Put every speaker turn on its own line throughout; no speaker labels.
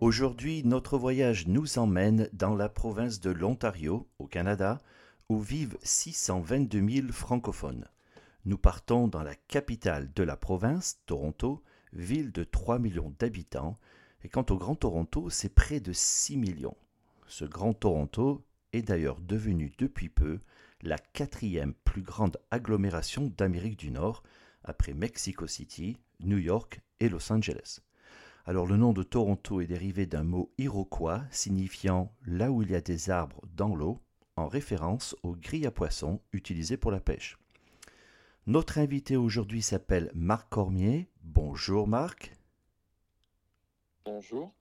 Aujourd'hui, notre voyage nous emmène dans la province de l'Ontario, au Canada, où vivent 622 000 francophones. Nous partons dans la capitale de la province, Toronto, ville de 3 millions d'habitants, et quant au Grand Toronto, c'est près de 6 millions. Ce Grand Toronto est d'ailleurs devenu depuis peu la quatrième plus grande agglomération d'Amérique du Nord, après Mexico City, New York et Los Angeles. Alors le nom de Toronto est dérivé d'un mot iroquois signifiant là où il y a des arbres dans l'eau, en référence aux grilles à poissons utilisées pour la pêche. Notre invité aujourd'hui s'appelle Marc Cormier. Bonjour Marc.
Bonjour.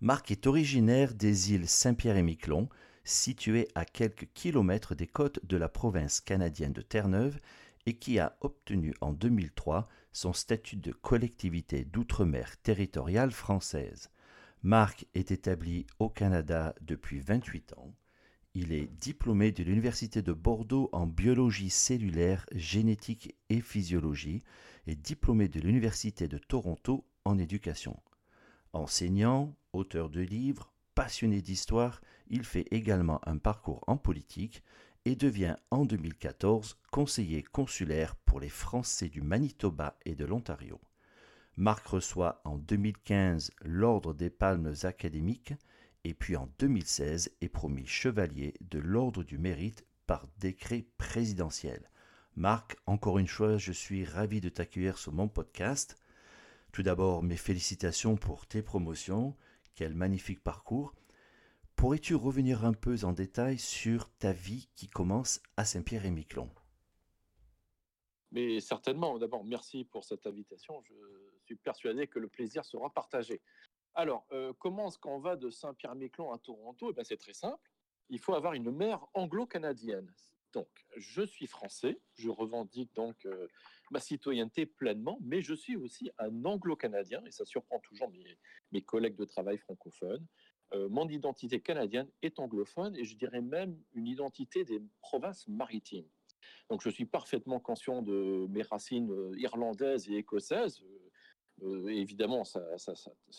Marc est originaire des îles Saint-Pierre et Miquelon, situées à quelques kilomètres des côtes de la province canadienne de Terre-Neuve et qui a obtenu en 2003 son statut de collectivité d'outre-mer territoriale française. Marc est établi au Canada depuis 28 ans. Il est diplômé de l'Université de Bordeaux en biologie cellulaire, génétique et physiologie et diplômé de l'Université de Toronto en éducation. Enseignant, auteur de livres, passionné d'histoire, il fait également un parcours en politique et devient en 2014 conseiller consulaire pour les Français du Manitoba et de l'Ontario. Marc reçoit en 2015 l'Ordre des Palmes académiques et puis en 2016 est promu chevalier de l'Ordre du Mérite par décret présidentiel. Marc, encore une fois, je suis ravi de t'accueillir sur mon podcast. Tout d'abord, mes félicitations pour tes promotions. Quel magnifique parcours. Pourrais-tu revenir un peu en détail sur ta vie qui commence à Saint-Pierre-et-Miquelon?
Mais certainement. D'abord, merci pour cette invitation. Je suis persuadé que le plaisir sera partagé. Alors, euh, comment est-ce qu'on va de Saint-Pierre-et-Miquelon à Toronto? Eh ben, C'est très simple. Il faut avoir une mère anglo-canadienne. Donc, je suis français, je revendique donc euh, ma citoyenneté pleinement, mais je suis aussi un anglo-canadien, et ça surprend toujours mes collègues de travail francophones. Euh, mon identité canadienne est anglophone et je dirais même une identité des provinces maritimes. Donc je suis parfaitement conscient de mes racines euh, irlandaises et écossaises. Euh, évidemment, ça,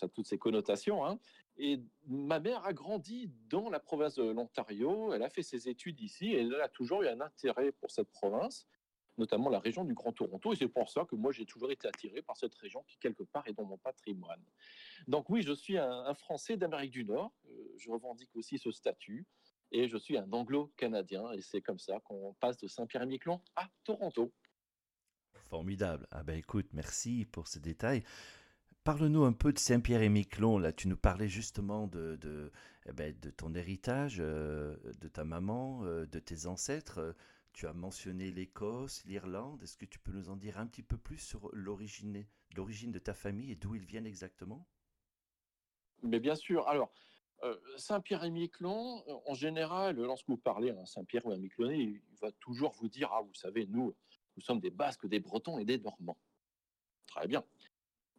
a toutes ces connotations. Hein. Et ma mère a grandi dans la province de l'Ontario. Elle a fait ses études ici et elle a toujours eu un intérêt pour cette province notamment la région du Grand Toronto. Et c'est pour ça que moi, j'ai toujours été attiré par cette région qui, quelque part, est dans mon patrimoine. Donc oui, je suis un, Français d'Amérique du Nord. Euh, je revendique aussi ce statut. Et je suis un anglo-canadien. Et c'est comme ça qu'on passe de Saint-Pierre-et-Miquelon à Toronto.
Formidable. Ah ben écoute, merci pour ces détails. Parle-nous un peu de Saint-Pierre-et-Miquelon. Là, tu nous parlais justement de, de, eh ben, de ton héritage, euh, de ta maman, euh, de tes ancêtres. Tu as mentionné l'Écosse, l'Irlande. Est-ce que tu peux nous en dire un petit peu plus sur l'origine, de ta famille et d'où ils viennent exactement?
Mais bien sûr. Alors, euh, Saint-Pierre et Miquelon, en général, lorsque vous parlez à Saint-Pierre ou à un Miquelonais, il va toujours vous dire Ah, vous savez, nous, nous sommes des Basques, des Bretons et des Normands. Très bien.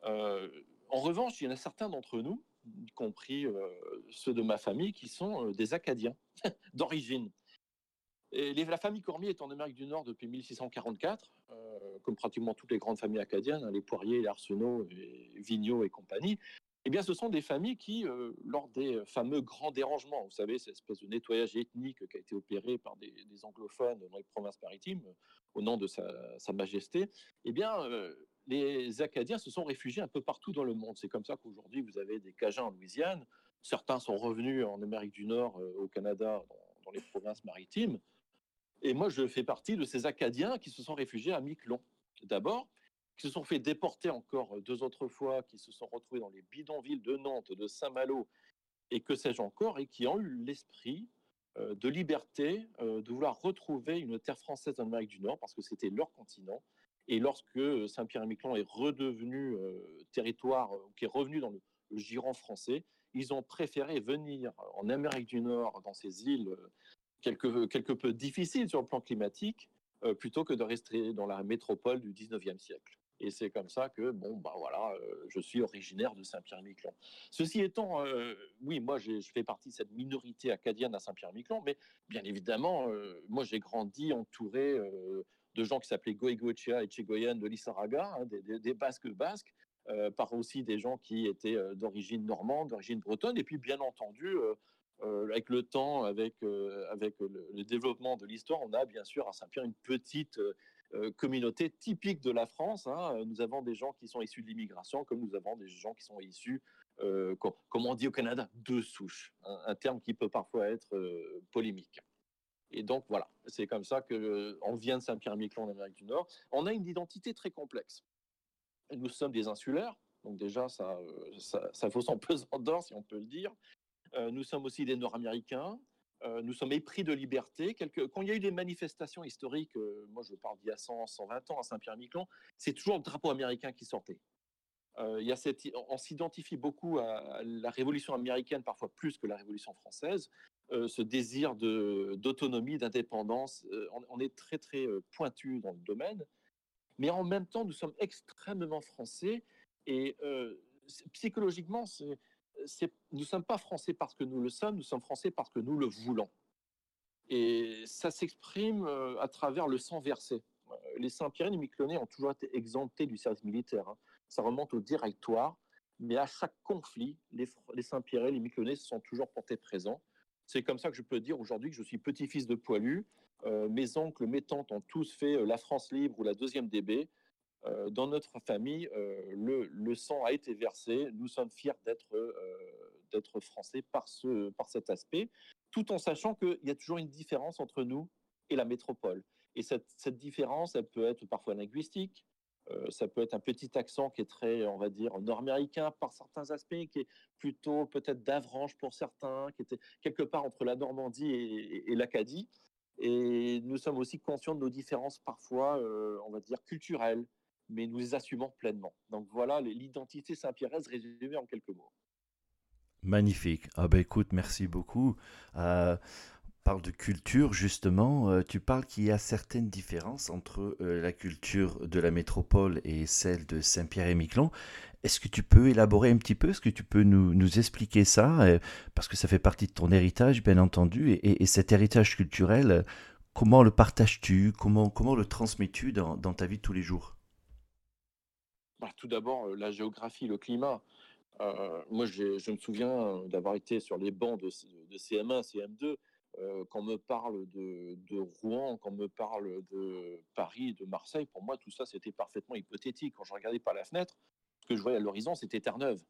Euh, en revanche, il y en a certains d'entre nous, y compris euh, ceux de ma famille, qui sont des Acadiens d'origine. La famille Cormier est en Amérique du Nord depuis 1644, comme pratiquement toutes les grandes familles acadiennes, hein, les Poiriers, les Arsenault, les Vigneault et compagnie eh bien, ce sont des familles qui, euh, lors des fameux grands dérangements, vous savez, cette espèce de nettoyage ethnique qui a été opéré par des, anglophones dans les provinces maritimes, euh, au nom de sa, majesté, eh bien, euh, les Acadiens se sont réfugiés un peu partout dans le monde. C'est comme ça qu'aujourd'hui, vous avez des Cajuns en Louisiane. Certains sont revenus en Amérique du Nord, au Canada, dans, les provinces maritimes. Et moi, je fais partie de ces Acadiens qui se sont réfugiés à Miquelon. D'abord, qui se sont fait déporter encore euh, deux autres fois, qui se sont retrouvés dans les bidonvilles de Nantes, de Saint-Malo, et que sais-je encore, et qui ont eu l'esprit euh, de liberté, euh, de vouloir retrouver une terre française en Amérique du Nord, parce que c'était leur continent. Et lorsque Saint-Pierre-et-Miquelon est redevenu territoire, qui est revenu dans le, giron français, ils ont préféré venir en Amérique du Nord, dans ces îles quelque, peu difficiles sur le plan climatique, plutôt que de rester dans la métropole du 19e siècle. Et c'est comme ça que, bon, bah voilà, euh, je suis originaire de Saint-Pierre-Miquelon. Ceci étant, euh, oui, moi, je fais partie de cette minorité acadienne à Saint-Pierre-Miquelon, mais bien évidemment, euh, moi, j'ai grandi entouré de gens qui s'appelaient Goegoechea et Chegoyen de l'Issaraga, hein, des, Basques basques, par aussi des gens qui étaient d'origine normande, d'origine bretonne, et puis bien entendu, avec le temps, avec, avec le, développement de l'histoire, on a bien sûr à Saint-Pierre une petite euh, communauté typique de la France. Hein. Nous avons des gens qui sont issus de l'immigration, comme nous avons des gens qui sont issus, euh, comme on dit au Canada, de souche, un, terme qui peut parfois être euh, polémique. Et donc voilà, c'est comme ça qu'on vient de Saint-Pierre-Miquelon en Amérique du Nord. On a une identité très complexe. Nous sommes des insulaires, donc déjà ça, ça, ça vaut son pesant d'or si on peut le dire. Nous sommes aussi des Nord-Américains, euh, nous sommes épris de liberté. Quand il y a eu des manifestations historiques, euh, moi je parle d'il y a 100, 120 ans à Saint-Pierre-Miquelon, c'est toujours le drapeau américain qui sortait. Euh, y a cette, on s'identifie beaucoup à la révolution américaine, parfois plus que la révolution française. ce désir d'autonomie, d'indépendance, on, est très très pointu dans le domaine. Mais en même temps, nous sommes extrêmement français et psychologiquement, c'est nous ne sommes pas français parce que nous le sommes, nous sommes français parce que nous le voulons. Et ça s'exprime euh, à travers le sang versé. Euh, les Saint-Pierre et Miquelonais ont toujours été exemptés du service militaire. Hein. Ça remonte au directoire. Mais à chaque conflit, les, Saint-Pierre et les Miquelonais se sont toujours portés présents. C'est comme ça que je peux dire aujourd'hui que je suis petit-fils de poilu. Euh, mes oncles, mes tantes ont tous fait la France libre ou la deuxième DB. Euh, dans notre famille, euh, le, sang a été versé. Nous sommes fiers d'être euh, français par, ce, par cet aspect, tout en sachant qu'il y a toujours une différence entre nous et la métropole. Et cette, différence, elle peut être parfois linguistique, ça peut être un petit accent qui est très, on va dire, nord-américain par certains aspects, qui est plutôt peut-être d'Avranches pour certains, qui était quelque part entre la Normandie et, l'Acadie. Et nous sommes aussi conscients de nos différences parfois, on va dire, culturelles, mais nous les assumons pleinement. Donc voilà l'identité Saint-Pierre résumée en quelques mots.
Magnifique. Ah ben écoute, merci beaucoup. Euh, parle de culture justement. Euh, tu parles qu'il y a certaines différences entre euh, la culture de la métropole et celle de Saint-Pierre et Miquelon. Est-ce que tu peux élaborer un petit peu? Est-ce que tu peux nous, expliquer ça? Euh, Parce que ça fait partie de ton héritage, bien entendu. Et, et, cet héritage culturel, comment le partages-tu? Comment, comment le transmets-tu dans, dans ta vie de tous les jours?
Bah, tout d'abord, euh, la géographie, le climat. Euh, moi, je me souviens d'avoir été sur les bancs de, CM1, CM2. Euh, quand on me parle de, Rouen, quand on me parle de Paris, de Marseille, pour moi, tout ça, c'était parfaitement hypothétique. Quand je regardais par la fenêtre, ce que je voyais à l'horizon, c'était Terre-Neuve.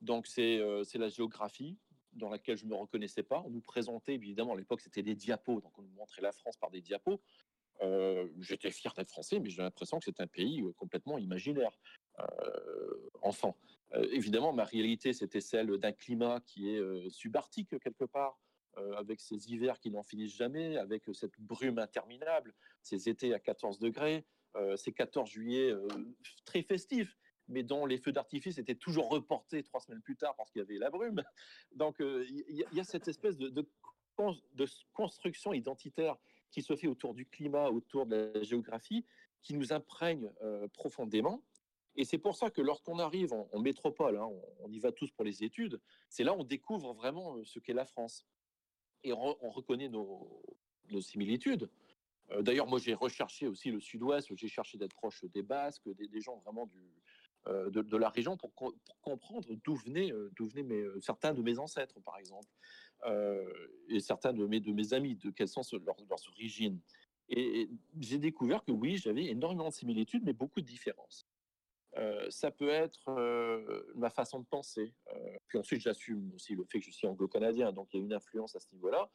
Donc, c'est la géographie dans laquelle je ne me reconnaissais pas. On nous présentait, évidemment, à l'époque, c'était des diapos. Donc, on nous montrait la France par des diapos. J'étais fier d'être français, mais j'ai l'impression que c'est un pays complètement imaginaire. Enfant. Évidemment, ma réalité, c'était celle d'un climat qui est subarctique quelque part, avec ces hivers qui n'en finissent jamais, avec cette brume interminable, ces étés à 14 degrés, ces 14 juillet très festifs, mais dont les feux d'artifice étaient toujours reportés trois semaines plus tard parce qu'il y avait la brume. Donc il y, a cette espèce de, construction identitaire qui se fait autour du climat, autour de la géographie, qui nous imprègne profondément. Et c'est pour ça que lorsqu'on arrive en, métropole, hein, on, y va tous pour les études, c'est là on découvre vraiment euh, ce qu'est la France. Et on, reconnaît nos, similitudes. D'ailleurs, moi, j'ai recherché aussi le Sud-Ouest, j'ai cherché d'être proche des Basques, des, gens vraiment de, la région pour, comprendre d'où venaient certains de mes ancêtres, par exemple, et certains de mes, amis, de quelles sont leurs, leurs origines. Et, j'ai découvert que oui, j'avais énormément de similitudes, mais beaucoup de différences. ça peut être ma façon de penser. puis ensuite, j'assume aussi le fait que je suis anglo-canadien, donc il y a une influence à ce niveau-là.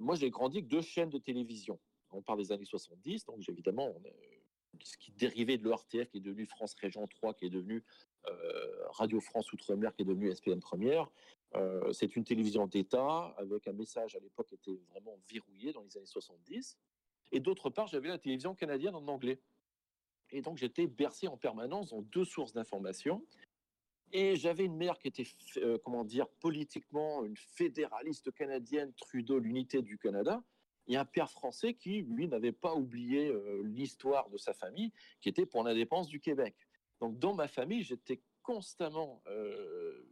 moi, j'ai grandi avec deux chaînes de télévision on parle des années 70, donc évidemment, ce qui dérivait de l'ORTF, qui est devenu France Région 3, qui est devenu euh, Radio France Outre-mer, qui est devenu SPM Première. Euh, c'est une télévision d'État avec un message à l'époque qui était vraiment verrouillé dans les années 70. Et d'autre part, j'avais la télévision canadienne en anglais. Et donc j'étais bercé en permanence dans deux sources d'information. Et j'avais une mère qui était, euh, comment dire, politiquement une fédéraliste canadienne, Trudeau, l'unité du Canada, a un père français qui, lui, n'avait pas oublié euh, l'histoire de sa famille, qui était pour l'indépendance du Québec. Donc, dans ma famille, j'étais constamment euh,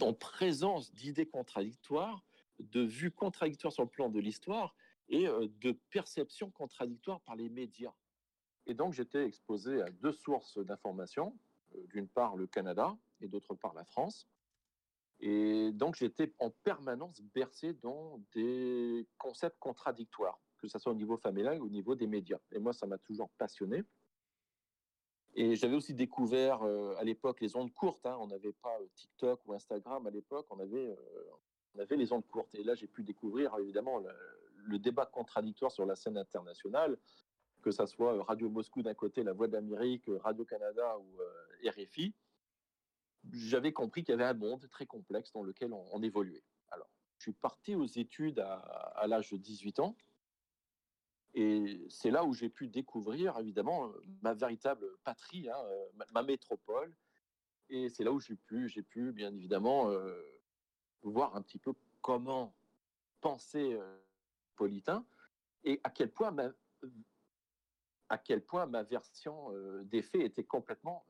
en présence d'idées contradictoires, de vues contradictoires sur le plan de l'histoire et euh, de perceptions contradictoires par les médias. Et donc, j'étais exposé à deux sources d'information, euh, d'une part le Canada et d'autre part la France. Et donc, j'étais en permanence bercé dans des concepts contradictoires, que ce soit au niveau familial ou au niveau des médias. Et moi, ça m'a toujours passionné. Et j'avais aussi découvert euh, à l'époque les ondes courtes. Hein. On n'avait pas euh, TikTok ou Instagram à l'époque, on avait, euh, on avait les ondes courtes. Et là, j'ai pu découvrir évidemment le, le, débat contradictoire sur la scène internationale, que ce soit Radio Moscou d'un côté, La Voix d'Amérique, Radio Canada ou RFI j'avais compris qu'il y avait un monde très complexe dans lequel on, évoluait. Alors, je suis parti aux études à, l'âge de 18 ans. Et c'est là où j'ai pu découvrir, évidemment, ma véritable patrie, hein, ma, métropole. Et c'est là où j'ai pu, j'ai pu, bien évidemment, euh, voir un petit peu comment penser euh, Politain et à quel point ma, à quel point ma version euh, des faits était complètement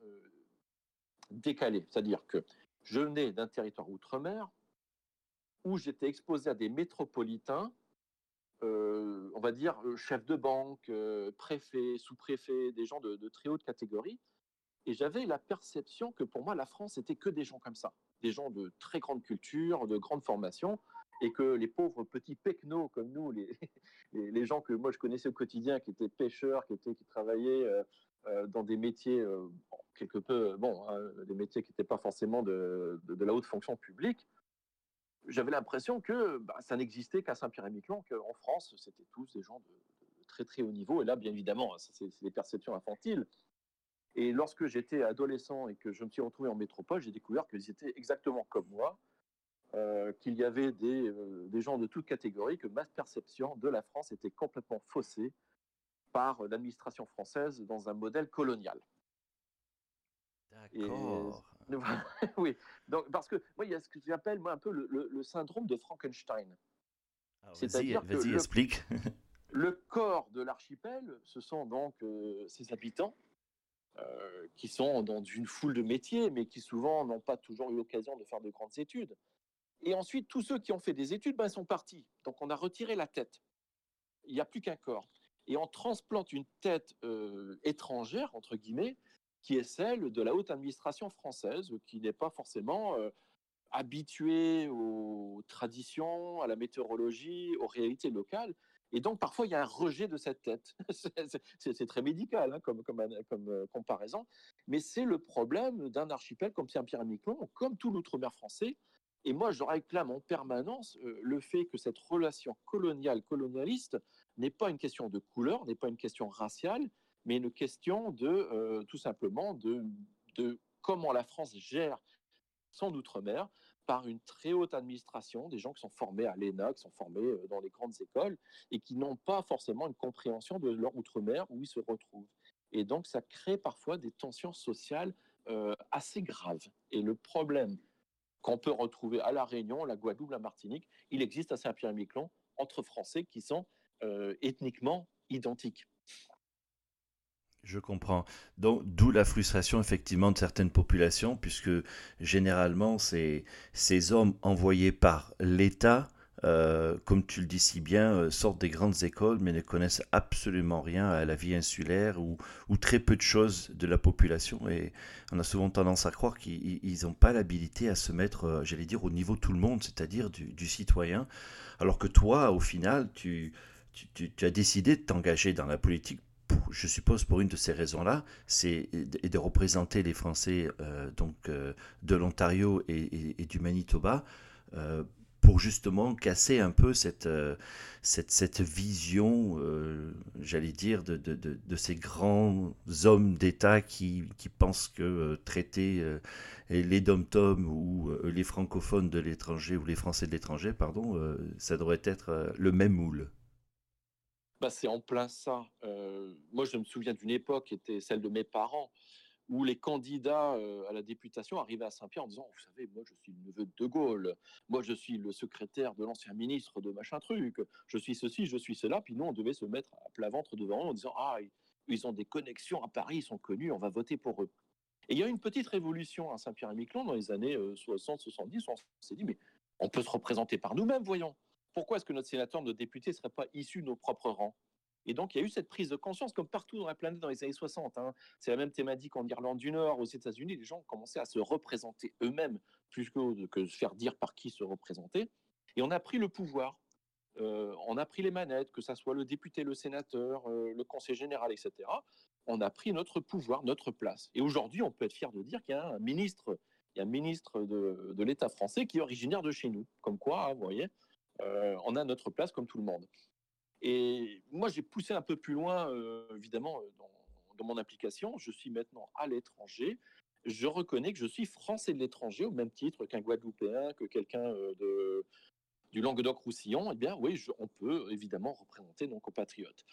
décalé. C'est-à-dire que je venais d'un territoire outre-mer où j'étais exposé à des métropolitains, euh, on va dire euh, chefs de banque, euh, préfets, sous-préfets, des gens de, très haute catégorie. Et j'avais la perception que pour moi, la France, c'était que des gens comme ça, des gens de très grande culture, de grande formation, et que les pauvres petits pecnos comme nous, les, les, gens que moi je connaissais au quotidien, qui étaient pêcheurs, qui, étaient, qui travaillaient dans des métiers quelque peu, bon, hein, des métiers qui n'étaient pas forcément de, la haute fonction publique, j'avais l'impression que bah, ça n'existait qu'à Saint-Pierre-et-Miquelon, qu'en France, c'était tous des gens de, très très haut niveau. Et là, bien évidemment, c'est des perceptions infantiles. Et lorsque j'étais adolescent et que je me suis retrouvé en métropole, j'ai découvert qu'ils étaient exactement comme moi, euh, qu'il y avait euh, des, gens de toutes catégories, que ma perception de la France était complètement faussée par l'administration française dans un modèle colonial.
D'accord.
oui, donc, parce que moi, il y a ce que j'appelle moi un peu le, le, syndrome de Frankenstein.
C'est-à-dire que le, explique.
le corps de l'archipel, ce sont donc euh, ses habitants euh, qui sont dans une foule de métiers, mais qui souvent n'ont pas toujours eu l'occasion de faire de grandes études. Et ensuite, tous ceux qui ont fait des études ben, sont partis. Donc, on a retiré la tête. Il n'y a plus qu'un corps. Et on transplante une tête euh, étrangère, entre guillemets, qui est celle de la haute administration française, qui n'est pas forcément euh, habituée aux traditions, à la météorologie, aux réalités locales. Et donc, parfois, il y a un rejet de cette tête. c'est très médical hein, comme, euh, comparaison. Mais c'est le problème d'un archipel comme Saint-Pierre-et-Miquelon, comme tout l'outre-mer français. Et moi, je réclame en permanence euh, le fait que cette relation coloniale, colonialiste, n'est pas une question de couleur, n'est pas une question raciale, mais une question de euh, tout simplement de, comment la France gère son outre-mer par une très haute administration, des gens qui sont formés à l'ENA, qui sont formés euh, dans les grandes écoles et qui n'ont pas forcément une compréhension de leur outre-mer où ils se retrouvent. Et donc ça crée parfois des tensions sociales assez graves. Et le problème qu'on peut retrouver à La Réunion, la Guadeloupe, la Martinique, il existe à Saint-Pierre-et-Miquelon entre Français qui sont ethniquement identiques.
Je comprends. Donc, d'où la frustration effectivement de certaines populations, puisque généralement, c'est ces hommes envoyés par l'État euh, comme tu le dis si bien, euh, sortent des grandes écoles mais ne connaissent absolument rien à la vie insulaire ou, très peu de choses de la population. Et on a souvent tendance à croire qu'ils n'ont pas l'habilité à se mettre, euh, j'allais dire, au niveau tout le monde, c'est-à-dire du, citoyen. Alors que toi, au final, tu, as décidé de t'engager dans la politique je suppose pour une de ces raisons-là, c'est de représenter les Français donc de l'Ontario et, du Manitoba pour justement casser un peu cette, euh, cette, cette vision, euh, j'allais dire, de, de, de, ces grands hommes d'État qui, qui, pensent que euh, traiter les dom-toms ou les francophones de l'étranger ou les Français de l'étranger, pardon, ça devrait être le même moule.
Bah, c'est en plein ça. moi, je me souviens d'une époque qui était celle de mes parents où les candidats euh, à la députation arrivaient à Saint-Pierre en disant Vous savez, moi je suis le neveu de De Gaulle, moi je suis le secrétaire de l'ancien ministre de machin truc, je suis ceci, je suis cela. Puis nous, on devait se mettre à plat ventre devant eux en disant Ah, ils ont des connexions à Paris, ils sont connus, on va voter pour eux. Et il y a une petite révolution à Saint-Pierre-et-Miquelon dans les années 60-70. Euh, on s'est dit Mais on peut se représenter par nous-mêmes, voyons. Pourquoi est-ce que notre sénateur, notre député ne serait pas issu de nos propres rangs? Et donc, il y a eu cette prise de conscience, comme partout dans la planète dans les années 60. Hein. C'est la même thématique en Irlande du Nord, aux États-Unis. Les gens ont commencé à se représenter eux-mêmes, plus que, que se faire dire par qui se représenter. Et on a pris le pouvoir. Euh, on a pris les manettes, que ce soit le député, le sénateur, euh, le conseil général, etc. On a pris notre pouvoir, notre place. Et aujourd'hui, on peut être fier de dire qu'il y a un ministre, il y a un ministre de, l'État français qui est originaire de chez nous. Comme quoi, hein, vous voyez, euh, on a notre place comme tout le monde. Et moi, j'ai poussé un peu plus loin, euh, évidemment, euh, dans, mon implication. Je suis maintenant à l'étranger. Je reconnais que je suis français de l'étranger, au même titre qu'un Guadeloupéen, que quelqu'un euh, du Languedoc-Roussillon. Eh bien, oui, on peut évidemment représenter nos compatriotes.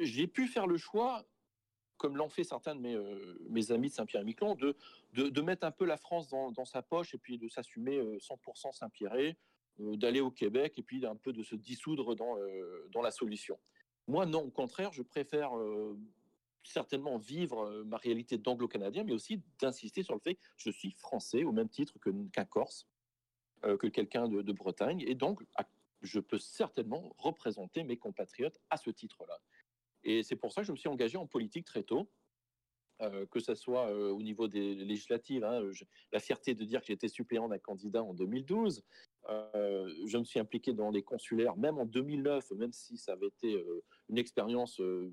j'ai pu faire le choix comme l'ont fait certains de mes, amis de Saint-Pierre-et-Miquelon, de, mettre un peu la France dans, dans sa poche et puis de s'assumer 100% Saint-Pierre, euh, d'aller au Québec et puis un peu de se dissoudre dans, euh, dans la solution. Moi, non, au contraire, je préfère euh, certainement vivre ma réalité d'anglo-canadien, mais aussi d'insister sur le fait que je suis français au même titre qu'un Corse, que quelqu'un de, Bretagne, et donc je peux certainement représenter mes compatriotes à ce titre-là. Et c'est pour ça que je me suis engagé en politique très tôt. que ce soit au niveau des législatives, hein, la fierté de dire que j'étais suppléant d'un candidat en 2012, euh, je me suis impliqué dans les consulaires, même en 2009, même si ça avait été euh, une expérience euh,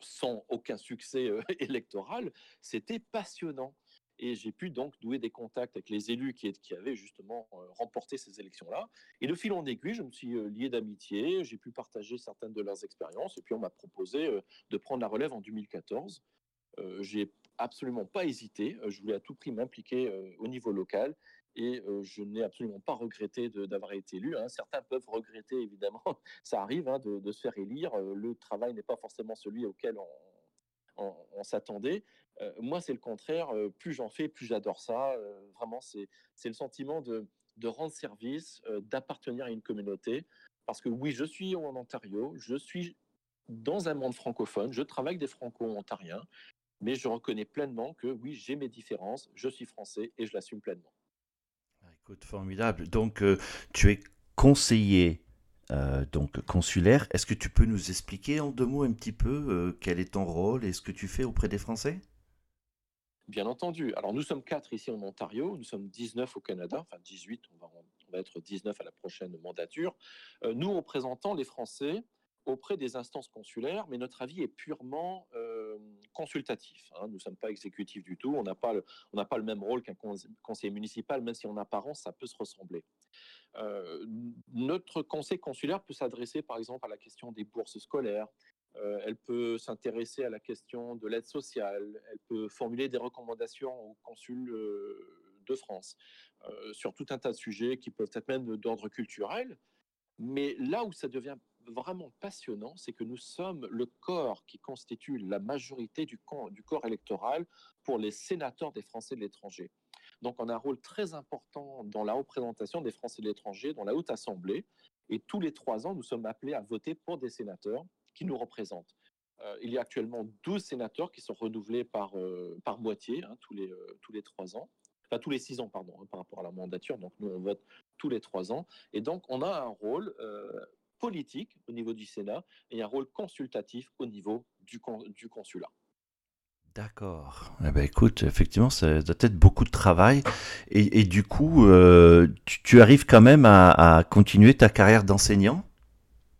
sans aucun succès électoral, c'était passionnant. Et j'ai pu donc douer des contacts avec les élus qui, qui avaient justement remporté ces élections-là. Et de fil en aiguille, je me suis lié d'amitié, j'ai pu partager certaines de leurs expériences, et puis on m'a proposé de prendre la relève en 2014. j'ai absolument pas hésité, je voulais à tout prix m'impliquer au niveau local, et je n'ai absolument pas regretté d'avoir été élu. Hein. Certains peuvent regretter, évidemment, ça arrive hein, de, se faire élire. le travail n'est pas forcément celui auquel on, s'attendait. moi, c'est le contraire. plus j'en fais, plus j'adore ça. vraiment, c'est le sentiment de, de rendre service, d'appartenir à une communauté. Parce que oui, je suis en Ontario, je suis dans un monde francophone, je travaille avec des franco-ontariens, mais je reconnais pleinement que oui, j'ai mes différences, je suis français et je l'assume pleinement.
Écoute, formidable. Donc, euh, tu es conseiller euh, donc consulaire. Est-ce que tu peux nous expliquer en deux mots un petit peu euh, quel est ton rôle et ce que tu fais auprès des Français?
Bien entendu. Alors, nous sommes quatre ici en Ontario, nous sommes 19 au Canada, enfin 18, on va, on va être 19 à la prochaine mandature. nous représentant les Français auprès des instances consulaires, mais notre avis est purement euh, consultatif. Hein. Nous ne sommes pas exécutifs du tout, on n'a pas, le, même rôle qu'un conseiller municipal, même si en apparence ça peut se ressembler. Euh, notre conseil consulaire peut s'adresser par exemple à la question des bourses scolaires, euh, elle peut s'intéresser à la question de l'aide sociale, elle peut formuler des recommandations au consul de France sur tout un tas de sujets qui peuvent être même d'ordre culturel. Mais là où ça devient vraiment passionnant, c'est que nous sommes le corps qui constitue la majorité du, corps électoral pour les sénateurs des Français de l'étranger. Donc on a un rôle très important dans la représentation des Français de l'étranger dans la Haute Assemblée. Et tous les trois ans, nous sommes appelés à voter pour des sénateurs qui nous représentent. Euh, il y a actuellement 12 sénateurs qui sont renouvelés par, euh, par moitié, hein, tous, les, euh, tous les trois ans. Enfin, tous les six ans, pardon, hein, par rapport à la mandature. Donc, nous, on vote tous les trois ans. Et donc, on a un rôle politique au niveau du Sénat et un rôle consultatif au niveau du, du consulat.
D'accord. Eh ben, écoute, effectivement, ça doit être beaucoup de travail. Et, du coup, euh, tu, arrives quand même à, continuer ta carrière d'enseignant?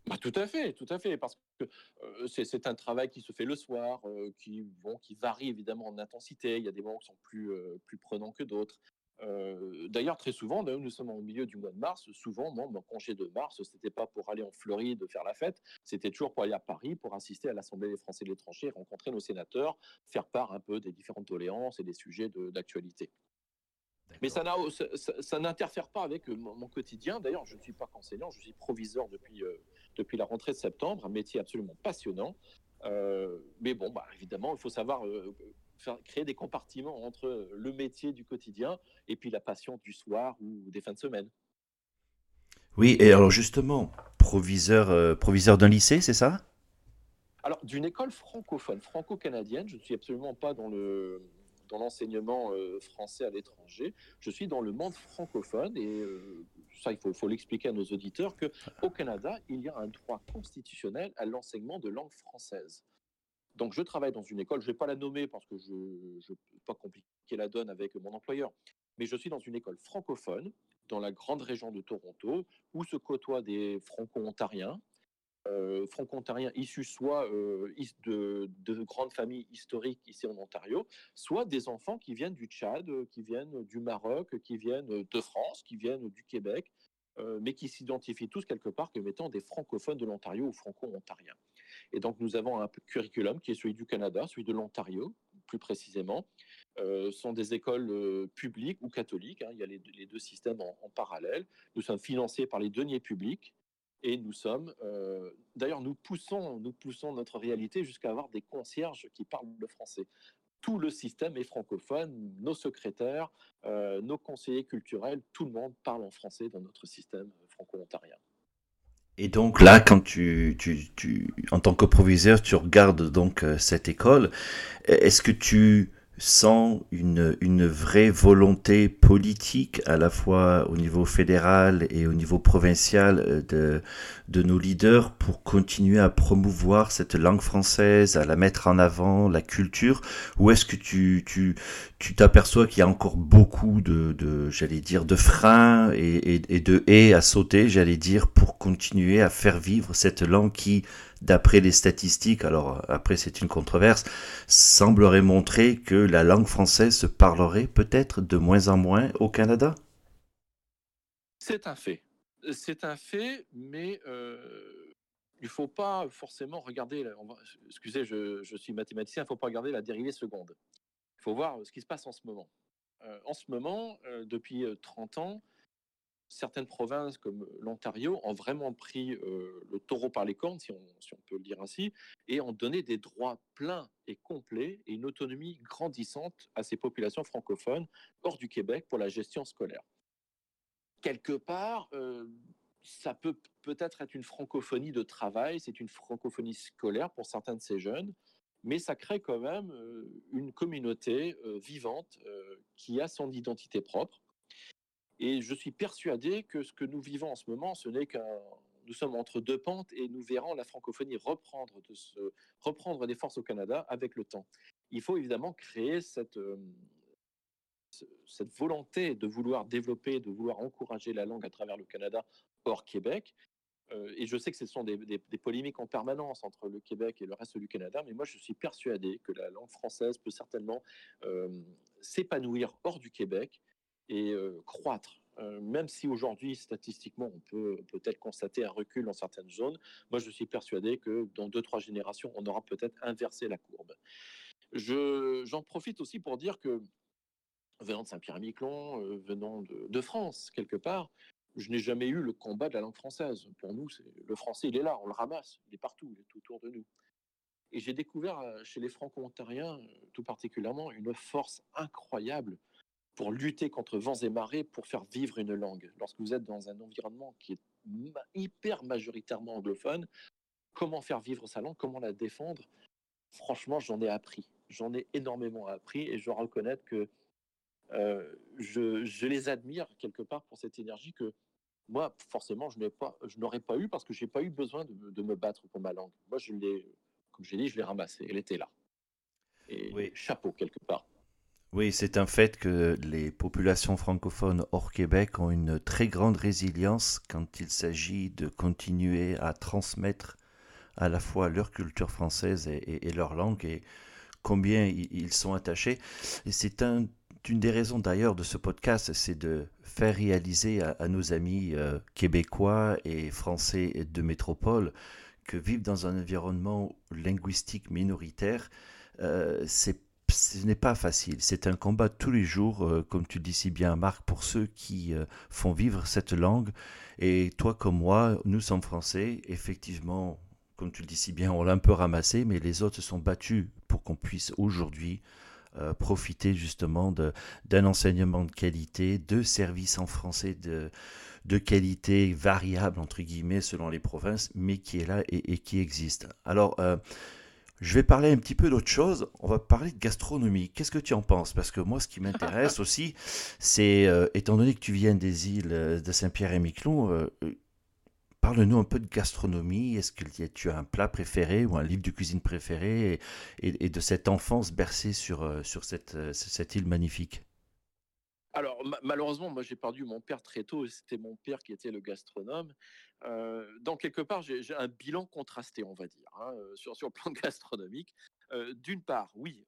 Bah, Tout à fait, tout à fait. Parce que euh, c'est un travail qui se fait le soir, euh, qui, bon, qui varie évidemment en intensité. Il y a des moments qui sont plus, plus prenants que d'autres. Euh, d'ailleurs, très souvent, nous sommes au milieu du mois de mars. Souvent, moi, mon congé de mars, c'était pas pour aller en Floride faire la fête, c'était toujours pour aller à Paris pour assister à l'Assemblée des Français de l'étranger, rencontrer nos sénateurs, faire part un peu des différentes doléances et des sujets d'actualité. Mais ça, ça, n'interfère pas avec euh, mon, quotidien. D'ailleurs, je ne suis pas enseignant, je suis proviseur depuis, euh, depuis la rentrée de septembre, un métier absolument passionnant. mais bon, bah, évidemment, il faut savoir créer des compartiments entre le métier du quotidien et puis la passion du soir ou des fins de semaine.
Oui, et alors justement, proviseur, euh, proviseur d'un lycée, c'est ça?
Alors, d'une école francophone, franco-canadienne, je ne suis absolument pas dans le dans l'enseignement euh, français à l'étranger. Je suis dans le monde francophone et euh, ça, il faut, faut l'expliquer à nos auditeurs qu'au Canada, il y a un droit constitutionnel à l'enseignement de langue française. Donc, je travaille dans une école, je ne vais pas la nommer parce que je ne veux pas compliquer la donne avec mon employeur, mais je suis dans une école francophone dans la grande région de Toronto où se côtoient des franco-ontariens, euh, franco-ontariens issus soit euh, de, de, grandes familles historiques ici en Ontario, soit des enfants qui viennent du Tchad, qui viennent du Maroc, qui viennent de France, qui viennent du Québec, euh, mais qui s'identifient tous quelque part comme étant des francophones de l'Ontario ou franco-ontariens. Et donc, nous avons un curriculum qui est celui du Canada, celui de l'Ontario, plus précisément. Euh, sont des écoles euh, publiques ou catholiques. Hein. il y a les, deux systèmes en, parallèle. Nous sommes financés par les deniers publics et nous sommes, euh, d'ailleurs, nous poussons, nous poussons notre réalité jusqu'à avoir des concierges qui parlent le français. Tout le système est francophone, nos secrétaires, nos conseillers culturels, tout le monde parle en français dans notre système franco-ontarien.
Et donc là, quand tu, tu, tu, en tant que proviseur, tu regardes donc euh, cette école, est-ce que tu sans une, une vraie volonté politique à la fois au niveau fédéral et au niveau provincial euh, de, de nos leaders pour continuer à promouvoir cette langue française, à la mettre en avant, la culture. Ou est-ce que tu tu tu t'aperçois qu'il y a encore beaucoup de, de j'allais dire de freins et, et, et de haies à sauter, j'allais dire, pour continuer à faire vivre cette langue qui d'après les statistiques, alors après c'est une controverse, semblerait montrer que la langue française se parlerait peut-être de moins en moins au Canada?
C'est un fait. C'est un fait, mais euh, il ne faut pas forcément regarder, excusez, je, suis mathématicien, il ne faut pas regarder la dérivée seconde. Il faut voir ce qui se passe en ce moment. Euh, en ce moment, euh, depuis 30 ans, certaines provinces comme l'Ontario ont vraiment pris le taureau par les cornes, si on, peut le dire ainsi, et ont donné des droits pleins et complets et une autonomie grandissante à ces populations francophones hors du Québec pour la gestion scolaire. Quelque part, ça peut peut-être être une francophonie de travail, c'est une francophonie scolaire pour certains de ces jeunes, mais ça crée quand même une communauté vivante qui a son identité propre et je suis persuadé que ce que nous vivons en ce moment, ce n'est qu'un. Nous sommes entre deux pentes et nous verrons la francophonie reprendre, reprendre des forces au Canada avec le temps. Il faut évidemment créer cette, euh, cette volonté de vouloir développer, de vouloir encourager la langue à travers le Canada hors Québec. Euh, et je sais que ce sont des, des, polémiques en permanence entre le Québec et le reste du Canada, mais moi je suis persuadé que la langue française peut certainement euh, s'épanouir hors du Québec et croître. même si aujourd'hui, statistiquement, on peut peut-être constater un recul dans certaines zones, moi je suis persuadé que dans deux, trois générations, on aura peut-être inversé la courbe. J'en profite aussi pour dire que venant de Saint-Pierre-et-Miquelon, venant de, de, France, quelque part, je n'ai jamais eu le combat de la langue française. Pour nous, le français, il est là, on le ramasse, il est partout, il est tout autour de nous. Et j'ai découvert chez les franco-ontariens, tout particulièrement, une force incroyable pour lutter contre vents et marées, pour faire vivre une langue. Lorsque vous êtes dans un environnement qui est hyper majoritairement anglophone, comment faire vivre sa langue, comment la défendre? Franchement, j'en ai appris. J'en ai énormément appris et je dois reconnaître que je, je, les admire quelque part pour cette énergie que moi, forcément, je n'aurais pas, pas eu parce que je n'ai pas eu besoin de, de, me battre pour ma langue. Moi, je l'ai, comme j'ai dit, je l'ai ramassée. Elle était là. Et oui. chapeau quelque part.
Oui, c'est un fait que les populations francophones hors Québec ont une très grande résilience quand il s'agit de continuer à transmettre à la fois leur culture française et, leur langue et combien ils sont attachés. C'est un, une des raisons d'ailleurs de ce podcast, c'est de faire réaliser à, nos amis euh, québécois et français de métropole que vivre dans un environnement linguistique minoritaire, euh, c'est ce n'est pas facile. C'est un combat tous les jours, euh, comme tu dis si bien, Marc, pour ceux qui euh, font vivre cette langue. Et toi comme moi, nous sommes français. Effectivement, comme tu le dis si bien, on l'a un peu ramassé, mais les autres se sont battus pour qu'on puisse aujourd'hui euh, profiter justement d'un enseignement de qualité, de services en français de, qualité variable, entre guillemets, selon les provinces, mais qui est là et, et qui existe. Alors, je vais parler un petit peu d'autre chose. On va parler de gastronomie. Qu'est-ce que tu en penses? Parce que moi, ce qui m'intéresse aussi, c'est, euh, étant donné que tu viens des îles euh, de Saint-Pierre et Miquelon, euh, parle-nous un peu de gastronomie. Est-ce que tu as un plat préféré ou un livre de cuisine préféré et, de cette enfance bercée sur, sur cette, cette île magnifique?
Alors, malheureusement, moi, j'ai perdu mon père très tôt. C'était mon père qui était le gastronome. Euh, donc, quelque part, j'ai un bilan contrasté, on va dire, hein, euh, sur, sur le plan gastronomique. Euh, d'une part, oui,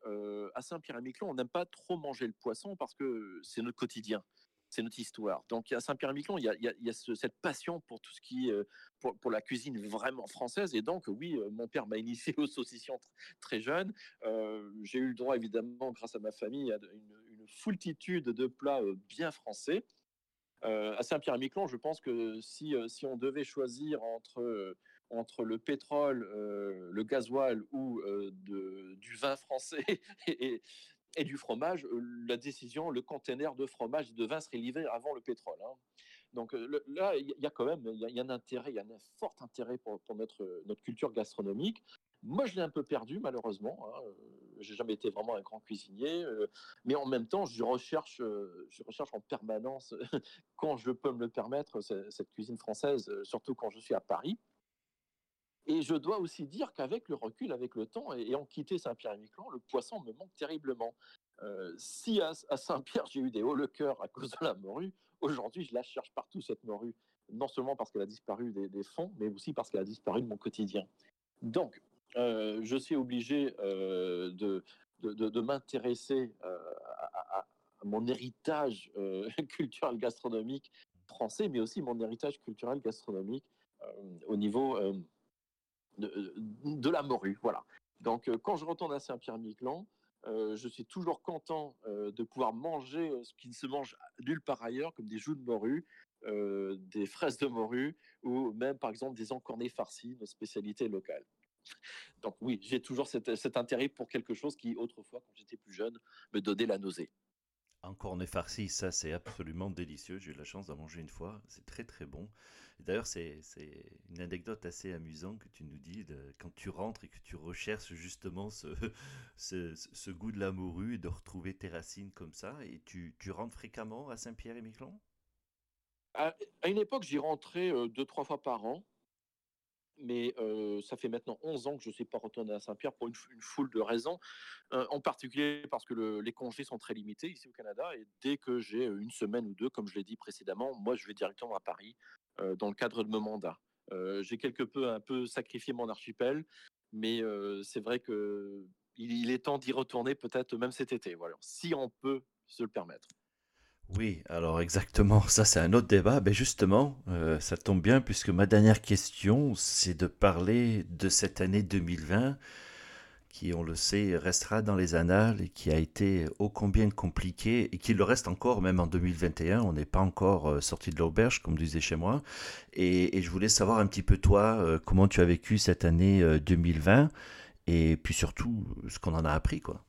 à Saint-Pierre-et-Miquelon, on n'aime pas trop manger le poisson parce que c'est notre quotidien c'est notre histoire. Donc à Saint-Pierre-et-Miquelon, il y a, cette passion pour tout ce qui, pour, la cuisine vraiment française. Et donc oui, mon père m'a initié aux saucissons très jeune. J'ai eu le droit, évidemment, grâce à ma famille, à une foultitude de plats bien français. à Saint-Pierre-et-Miquelon, je pense que si, si on devait choisir entre entre le pétrole, le gasoil ou du vin français et, du fromage, euh, la décision, le conteneur de fromage et de vin serait livré avant le pétrole. Hein. Donc euh, là, il y a quand même il y, a un intérêt, il y a un fort intérêt pour, notre, notre culture gastronomique. Moi, je l'ai un peu perdu, malheureusement. Hein. Euh, j'ai jamais été vraiment un grand cuisinier, mais en même temps, je recherche, je recherche en permanence, quand je peux me le permettre, cette cuisine française, surtout quand je suis à Paris. Et je dois aussi dire qu'avec le recul, avec le temps, et en quitté Saint-Pierre-et-Miquelon, le poisson me manque terriblement. Euh, si à, Saint-Pierre, j'ai eu des hauts le cœur à cause de la morue, aujourd'hui, je la cherche partout, cette morue. Non seulement parce qu'elle a disparu des, fonds, mais aussi parce qu'elle a disparu de mon quotidien. Donc, euh, je suis obligé euh, de, m'intéresser à, à, mon héritage culturel gastronomique français, mais aussi mon héritage culturel gastronomique au niveau euh, de, la morue. Voilà. Donc, euh, quand je retourne à Saint-Pierre-Miquelon, euh, je suis toujours content de pouvoir manger ce qui ne se mange nulle part ailleurs, comme des joues de morue, des fraises de morue, ou même par exemple des encornés farcis, nos spécialités locales. Donc oui, j'ai toujours cet, intérêt pour quelque chose qui, autrefois, quand j'étais plus jeune, me donnait la nausée.
Encornés farcis, ça c'est absolument délicieux. J'ai eu la chance d'en manger une fois. C'est très très bon. D'ailleurs, c'est une anecdote assez amusante que tu nous dis quand tu rentres et que tu recherches justement ce, ce, goût de la morue et de retrouver tes racines comme ça. Et tu, tu rentres fréquemment à Saint-Pierre-et-Miquelon?
À, une époque, j'y rentrais euh, deux, trois fois par an. Mais ça fait maintenant 11 ans que je ne suis pas retourné à Saint-Pierre pour une, foule de raisons. En particulier parce que les congés sont très limités ici au Canada. Et dès que j'ai une semaine ou deux, comme je l'ai dit précédemment, moi, je vais directement à Paris dans le cadre de mon mandat. J'ai quelque peu un peu sacrifié mon archipel, mais c'est vrai que il, est temps d'y retourner peut-être même cet été, voilà, si on peut se le permettre.
Oui, alors exactement, ça c'est un autre débat. Mais justement, ça tombe bien puisque ma dernière question, c'est de parler de cette année 2020 qui, on le sait, restera dans les annales et qui a été ô combien compliqué et qui le reste encore même en 2021. On n'est pas encore euh, sorti de l'auberge, comme disait chez moi. Et, je voulais savoir un petit peu toi, euh, comment tu as vécu cette année 2020 euh, et puis surtout ce qu'on en a appris, quoi.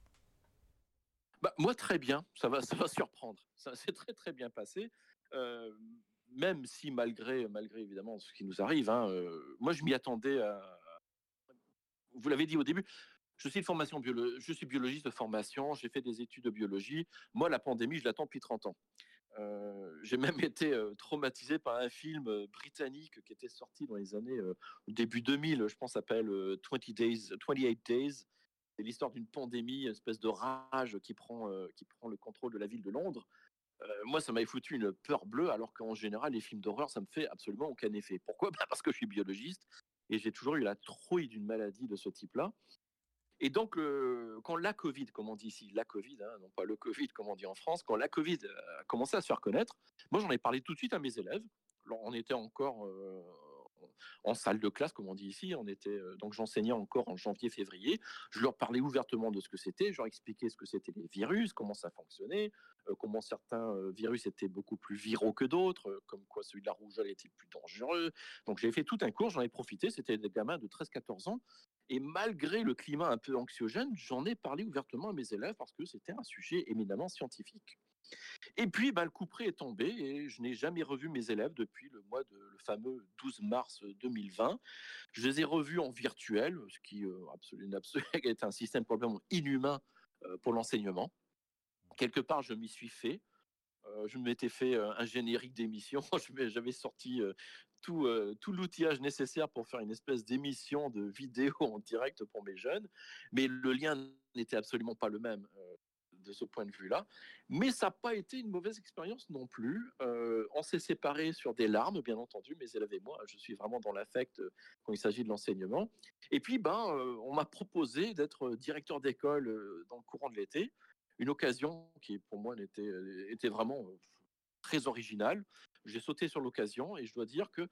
Bah, moi, très bien. Ça va, ça va surprendre. Ça s'est très très bien passé. même si malgré, malgré évidemment ce qui nous arrive, hein, moi je m'y attendais. À... Vous l'avez dit au début, je suis, formation je suis biologiste de formation, j'ai fait des études de biologie. Moi, la pandémie, je l'attends depuis 30 ans. Euh, j'ai même été euh, traumatisé par un film euh, britannique qui était sorti dans les années début 2000, je pense, s'appelle 20 Days, 28 Days. C'est l'histoire d'une pandémie, une espèce de rage qui prend, qui prend le contrôle de la ville de Londres. Moi, ça m'avait foutu une peur bleue, alors qu'en général, les films d'horreur, ça me fait absolument aucun effet. Pourquoi? Bah, Parce que je suis biologiste et j'ai toujours eu la trouille d'une maladie de ce type-là. Et donc, quand la Covid, comme on dit ici, la Covid, hein, non pas le Covid comme on dit en France, quand la Covid a commencé à se faire connaître, moi j'en ai parlé tout de suite à mes élèves. On était encore en salle de classe, comme on dit ici. On était donc j'enseignais encore en janvier-février. Je leur parlais ouvertement de ce que c'était. Je leur expliquais ce que c'était les virus, comment ça fonctionnait, comment certains virus étaient beaucoup plus viraux que d'autres, comme quoi celui de la rougeole était plus dangereux. Donc j'ai fait tout un cours, j'en ai profité. C'était des gamins de 13-14 ans et malgré le climat un peu anxiogène, j'en ai parlé ouvertement à mes élèves parce que c'était un sujet éminemment scientifique. Et puis, bah, le coup près est tombé et je n'ai jamais revu mes élèves depuis le mois de le fameux 12 mars 2020. Je les ai revus en virtuel, ce qui euh, absolument, est un système probablement inhumain euh, pour l'enseignement. Quelque part, je m'y suis fait. Euh, je m'étais fait un générique d'émission. J'avais sorti tout, tout l'outillage nécessaire pour faire une espèce d'émission de vidéo en direct pour mes jeunes. Mais le lien n'était absolument pas le même de ce point de vue-là. Mais ça n'a pas été une mauvaise expérience non plus. on s'est séparés sur des larmes, bien entendu, mes élèves et moi. Je suis vraiment dans l'affect quand il s'agit de l'enseignement. Et puis, ben, on m'a proposé d'être directeur d'école dans le courant de l'été une occasion qui pour moi était vraiment très originale. J'ai sauté sur l'occasion et je dois dire que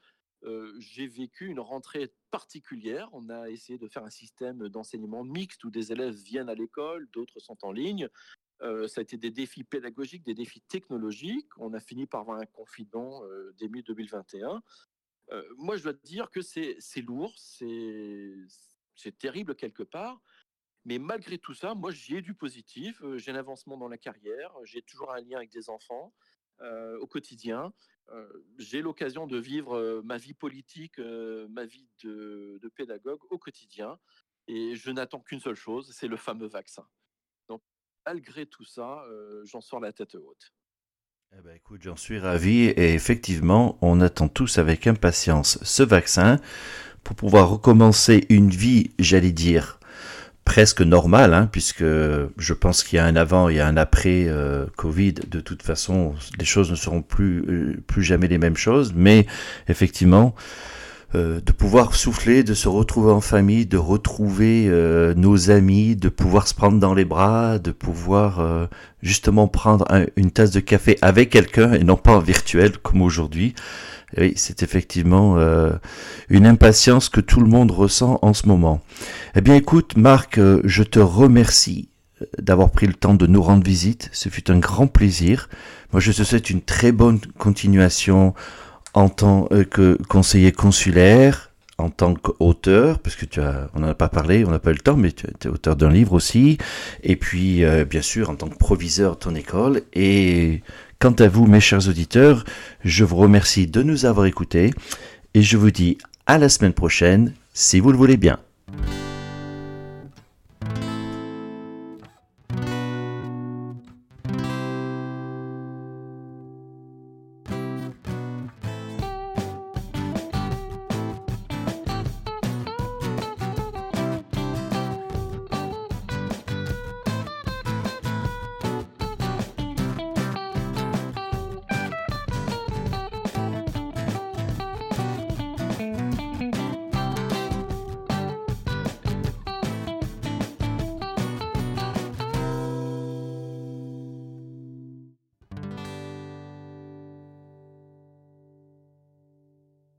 j'ai vécu une rentrée particulière. On a essayé de faire un système d'enseignement mixte où des élèves viennent à l'école, d'autres sont en ligne. ça a été des défis pédagogiques, des défis technologiques. On a fini par avoir un confinement début 2021. moi, je dois dire que c'est lourd, c'est terrible quelque part. Mais malgré tout ça, moi, j'y ai du positif. J'ai un avancement dans la carrière. J'ai toujours un lien avec des enfants au quotidien. J'ai l'occasion de vivre ma vie politique, ma vie de, pédagogue au quotidien. Et je n'attends qu'une seule chose, c'est le fameux vaccin. Donc, malgré tout ça, j'en sors la tête haute.
Eh ben, écoute, j'en suis ravi et effectivement, on attend tous avec impatience ce vaccin pour pouvoir recommencer une vie, j'allais dire, presque normal, hein, puisque je pense qu'il y a un avant et un après euh, Covid. De toute façon, les choses ne seront plus, euh, plus jamais les mêmes choses. Mais effectivement, euh, de pouvoir souffler, de se retrouver en famille, de retrouver nos amis, de pouvoir se prendre dans les bras, de pouvoir justement prendre une tasse de café avec quelqu'un et non pas en virtuel comme aujourd'hui. Oui, c'est effectivement euh, une impatience que tout le monde ressent en ce moment. Eh bien écoute, Marc, euh, je te remercie euh, d'avoir pris le temps de nous rendre visite. Ce fut un grand plaisir. Moi, je te souhaite une très bonne continuation en tant que conseiller consulaire, en tant qu'auteur, parce que tu as, on n'en a pas parlé, on n'a pas eu le temps, mais tu es auteur d'un livre aussi, et puis bien sûr en tant que proviseur de ton école, et Quant à vous, mes chers auditeurs, je vous remercie de nous avoir écoutés. Et je vous dis à la semaine prochaine, si vous le voulez bien.